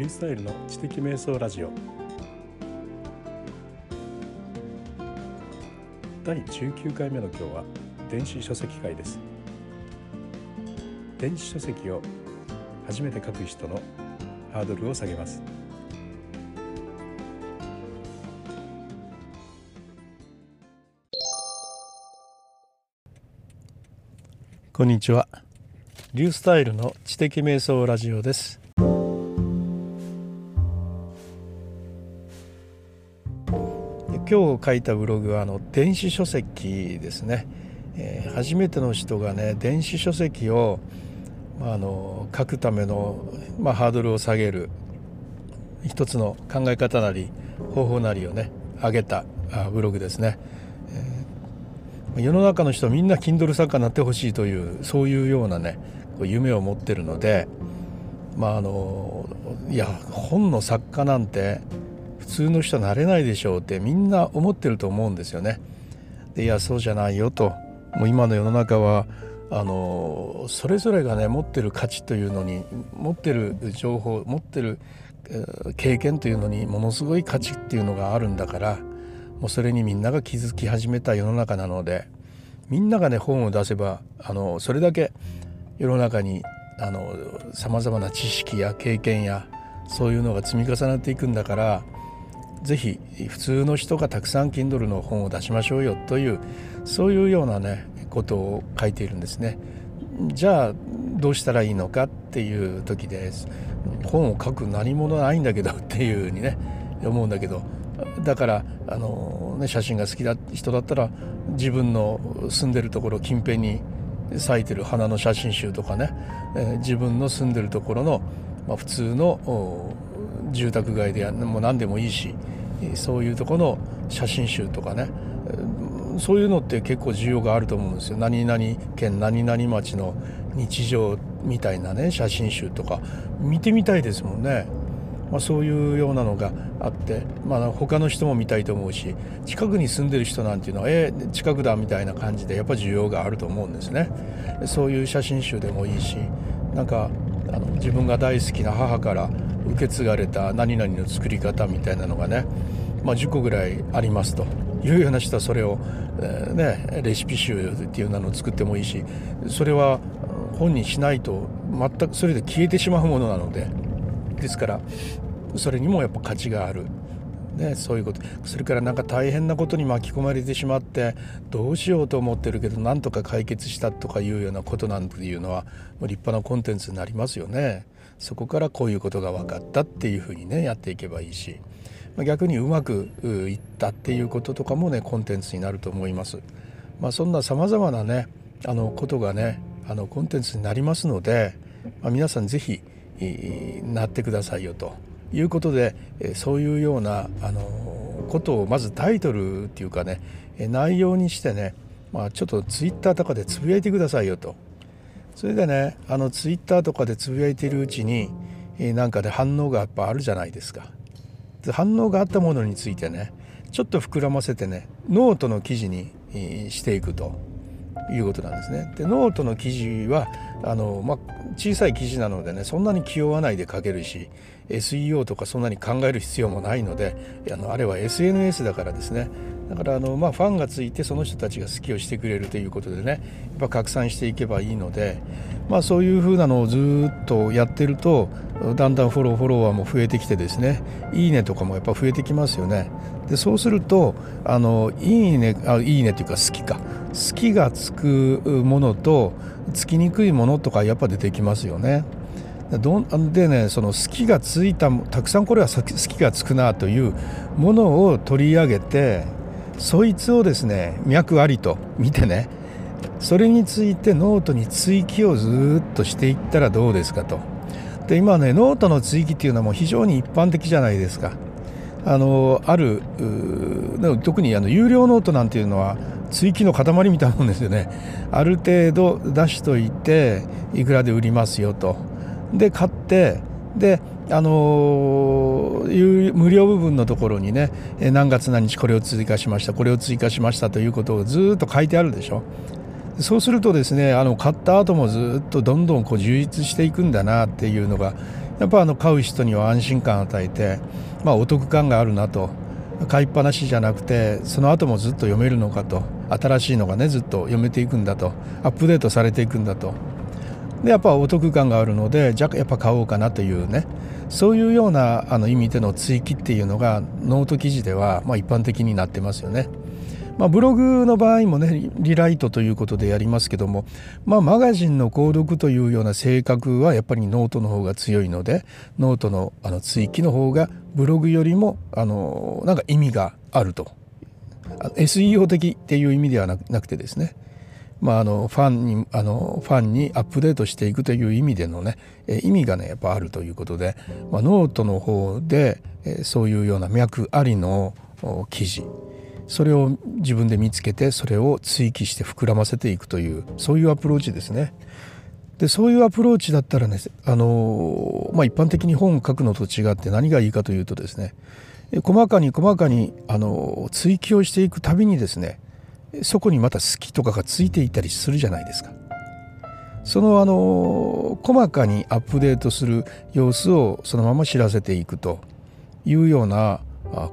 リュースタイルの知的瞑想ラジオ。第19回目の今日は電子書籍会です。電子書籍を初めて書く人のハードルを下げます。こんにちは。リュースタイルの知的瞑想ラジオです。今日書いたブログはあの電子書籍ですね、えー、初めての人がね電子書籍を、まあ、あの書くための、まあ、ハードルを下げる一つの考え方なり方法なりをね上げたブログですね、えー、世の中の人みんな Kindle 作家になってほしいというそういうようなね夢を持ってるのでまああのいや本の作家なんて通の人はなれないでしょうってみんな思ってると思うんですよね。でいやそうじゃないよともう今の世の中はあのそれぞれがね持ってる価値というのに持ってる情報持ってる経験というのにものすごい価値っていうのがあるんだからもうそれにみんなが気づき始めた世の中なのでみんながね本を出せばあのそれだけ世の中にさまざまな知識や経験やそういうのが積み重なっていくんだからぜひ普通の人がたくさん Kindle の本を出しましょうよというそういうようなねことを書いているんですね。じゃあどうしたらいいのかっていう時です本を書く何者ないんだけどっていうふうにね思うんだけどだからあの、ね、写真が好きな人だったら自分の住んでるところ近辺に咲いてる花の写真集とかね、え、自分の住んでるところの、まあ、普通の住宅街でもう何でもいいしそういうとこの写真集とかね。そういうのって結構需要があると思うんですよ。何々県何々町の日常みたいなね写真集とか。見てみたいですもんね、まあ、そういうようなのがあって、まあ、他の人も見たいと思うし近くに住んでる人なんていうのはえー、近くだみたいな感じでやっぱ需要があると思うんですね。そういう写真集でもいいしなんかあの自分が大好きな母から受け継がれた何々の作り方みたいなのがね、まあ、10個ぐらいありますというような人はそれを、えー、ね、レシピ集っていうのを作ってもいいしそれは本にしないと全くそれで消えてしまうものなのでですからそれにもやっぱ価値がある。ね、そういうことそれからなんか大変なことに巻き込まれてしまってどうしようと思ってるけどなんとか解決したとかいうようなことなんていうのは立派なコンテンツになりますよね。そこからこういうことが分かったっていうふうにねやっていけばいいし逆にうまくいったっていうこととかもねコンテンツになると思います。まあ、そんなさまざまなねあのことがねあのコンテンツになりますので、まあ、皆さん是非なってくださいよということでそういうようなあのことをまずタイトルっていうかね内容にしてね、まあ、ちょっとツイッターとかでつぶやいてくださいよと。それでねあのツイッターとかでつぶやいているうちに、えー、なんかで反応がやっぱあるじゃないですか。で反応があったものについてねちょっと膨らませてねノートの記事に、えー、していくということなんですね。でノートの記事はあの、まあ、小さい記事なのでねそんなに気負わないで書けるし SEO とかそんなに考える必要もないのであのあれは SNS だからですね。だからあの、まあ、ファンがついてその人たちが好きをしてくれるということでねやっぱ拡散していけばいいので、まあ、そういうふうなのをずっとやってるとだんだんフォローフォロワーも増えてきてですねいいねとかもやっぱ増えてきますよね。でそうするとあのいいねあいいねというか好きか。好きがつくものとつきにくいものとかやっぱ出てきますよね。どでねその好きがついたたくさんこれは好きがつくなというものを取り上げてそいつをですね脈ありと見てねそれについてノートに追記をずっとしていったらどうですかと。で今ねノートの追記っていうのはもう非常に一般的じゃないですか。あのある特にあの有料ノートなんていうのは追記の塊みたいなもんですよね。ある程度出しといていくらで売りますよと。で買ってであのー、無料部分のところにね何月何日これを追加しましたこれを追加しましたということをずっと書いてあるでしょそうするとですねあの買った後もずっとどんどんこう充実していくんだなっていうのがやっぱあの買う人には安心感を与えて、まあ、お得感があるなと買いっぱなしじゃなくてその後もずっと読めるのかと新しいのがねずっと読めていくんだと。アップデートされていくんだと。でやっぱお得感があるのでじゃあやっぱ買おうかなというね。そういうようなあの意味での追記っていうのがノート記事ではま一般的になってますよね。まあ、ブログの場合もねリライトということでやりますけども、まあ、マガジンの購読というような性格はやっぱりノートの方が強いのでノートのあの追記の方がブログよりもあのなんか意味があると。SEO 的っていう意味ではなくてですねまあ、あのファンにあのファンにアップデートしていくという意味でのね意味がねやっぱあるということで、まあ、ノートの方でそういうような脈ありの記事それを自分で見つけてそれを追記して膨らませていくというそういうアプローチですね。でそういうアプローチだったらねあの、まあ、一般的に本を書くのと違って何がいいかというとですね細かに細かにあの追記をしていくたびにですねそこにまた好きとかがついていたりするじゃないですか。そのあの細かにアップデートする様子をそのまま知らせていくというような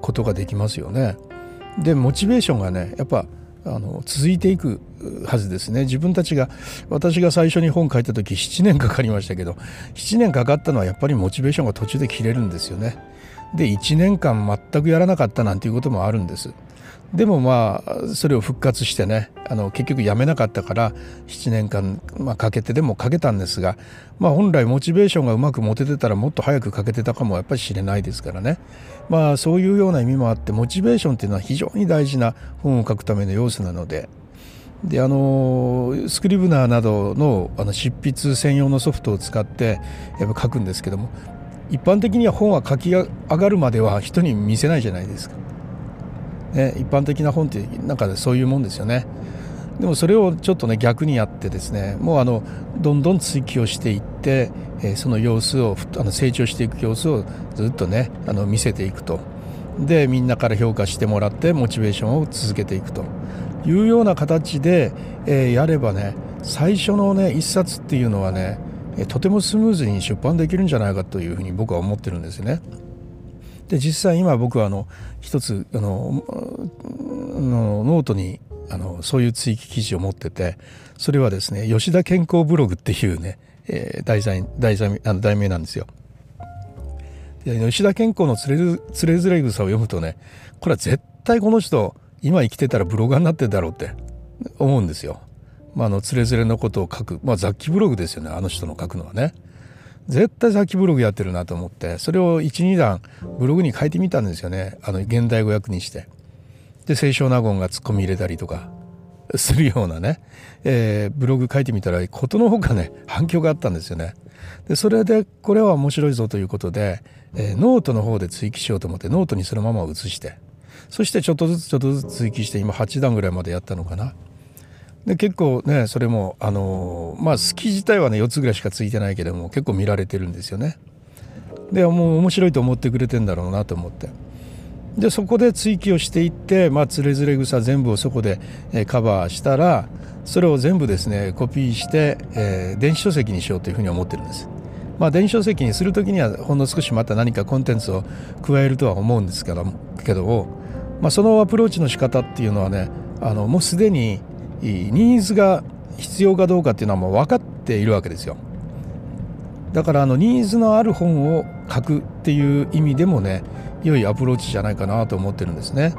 ことができますよね。でモチベーションがねやっぱあの続いていくはずですね自分たちが私が最初に本書いた時7年かかりましたけど7年かかったのはやっぱりモチベーションが途中で切れるんですよね。で1年間全くやらなかったなんていうこともあるんです。でもまあそれを復活してねあの結局やめなかったから7年間、まあ、かけてでもかけたんですが、まあ、本来モチベーションがうまく持ててたらもっと早くかけてたかもやっぱり知れないですからねまあそういうような意味もあってモチベーションっていうのは非常に大事な本を書くための要素なので。であのスクリブナーなどのあの執筆専用のソフトを使ってやっぱ書くんですけども一般的には本は書き上がるまでは人に見せないじゃないですか。ね、一般的な本ってなんかそういうもんですよね。でもそれをちょっとね逆にやってですねもうあのどんどん追求していって、え、その様子をあの成長していく様子をずっとねあの見せていくとでみんなから評価してもらってモチベーションを続けていくというような形で、えー、やればね最初のね一冊っていうのはねとてもスムーズに出版できるんじゃないかというふうに僕は思ってるんですね。で実際今僕はあの一つあのノートにあのそういう追記記事を持っててそれはですね吉田兼好ブログっていうね、えー、題材題材あの題名なんですよ。で吉田兼好のつれつれづれ草を読むとねこれは絶対この人今生きてたらブロガーになってるだろうって思うんですよ。まあ、あのつれづれのことを書く、まあ、雑記ブログですよねあの人の書くのはね。絶対雑記ブログやってるなと思ってそれを12段ブログに書いてみたんですよねあの現代語訳にして。で清少納言がツッコミ入れたりとかするようなね、えー、ブログ書いてみたらことのほかね反響があったんですよね。でそれでこれは面白いぞということで、えー、ノートの方で追記しようと思ってノートにそのまま移してそしてちょっとずつちょっとずつ追記して今8段ぐらいまでやったのかな。で結構ねそれもあのまあ好き自体はね4つぐらいしかついてないけども結構見られてるんですよね。でもう面白いと思ってくれてんだろうなと思ってでそこで追記をしていってまあつれづれ草全部をそこで、えカバーしたらそれを全部ですねコピーして、えー、電子書籍にしようというふうに思ってるんです。まあ、電子書籍にする時にはほんの少しまた何かコンテンツを加えるとは思うんですけどけど、まあ、そのアプローチの仕方っていうのはねあのもうすでにニーズが必要かどうかっていうのはもう分かっているわけですよ。だからあのニーズのある本を書くっていう意味でもね良いアプローチじゃないかなと思ってるんですね。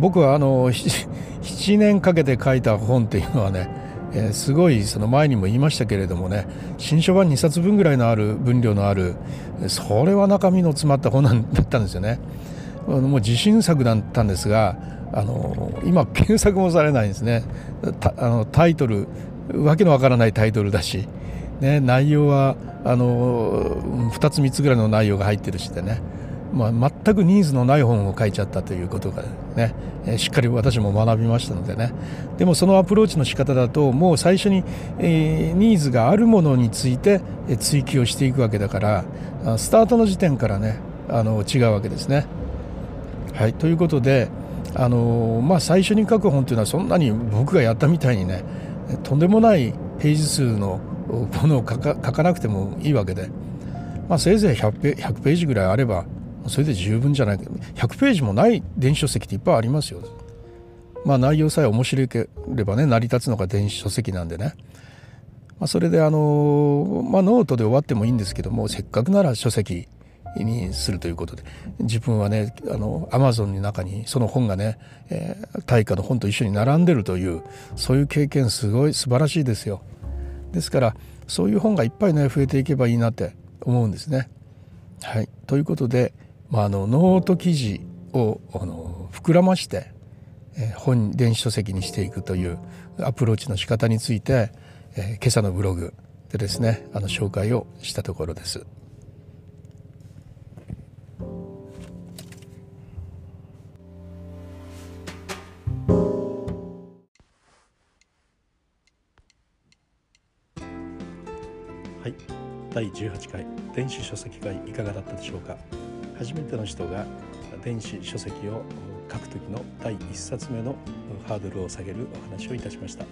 僕はあの 7年かけて書いた本っていうのはね、えー、すごいその前にも言いましたけれどもね新書版2冊分ぐらいのある分量のあるそれは中身の詰まった本だったんですよね。あのもう自信作だったんですがあの今検索もされないんですね。あのタイトルわけのわからないタイトルだし、ね、内容はあの2つ3つぐらいの内容が入ってるしでね、まあ、全くニーズのない本を書いちゃったということがねしっかり私も学びましたのでね。でもそのアプローチの仕方だともう最初に、えー、ニーズがあるものについて追求をしていくわけだからスタートの時点からねあの違うわけですね。はいということであのまあ、最初に書く本というのはそんなに僕がやったみたいにねとんでもないページ数のものを書かなくてもいいわけでまあ、せいぜい 100, ペ100ページぐらいあればそれで十分じゃないけど100ページもない電子書籍っていっぱいありますよ。まあ、内容さえ面白ければね成り立つのが電子書籍なんでね、まあ、それであの、まあ、ノートで終わってもいいんですけどもせっかくなら書籍にするということで自分はねあのアマゾンの中にその本がね、えー、大家の本と一緒に並んでるというそういう経験すごい素晴らしいですよ。ですからそういう本がいっぱいね増えていけばいいなって思うんですね。はい、ということで、まあ、あのノート記事をあの膨らまして、えー、本電子書籍にしていくというアプローチの仕方について、えー、今朝のブログでですねあの紹介をしたところです。第18回電子書籍会いかがだったでしょうか？初めての人が電子書籍を書く時の第1冊目のハードルを下げるお話をいたしました。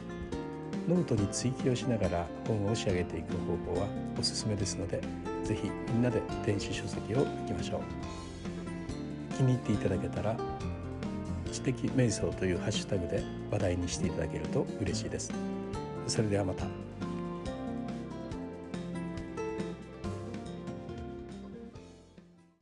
ノートに追記をしながら本を仕上げていく方法はおすすめですので是非みんなで電子書籍を書きましょう。気に入っていただけたら知的瞑想というハッシュタグで話題にしていただけると嬉しいです。それではまた。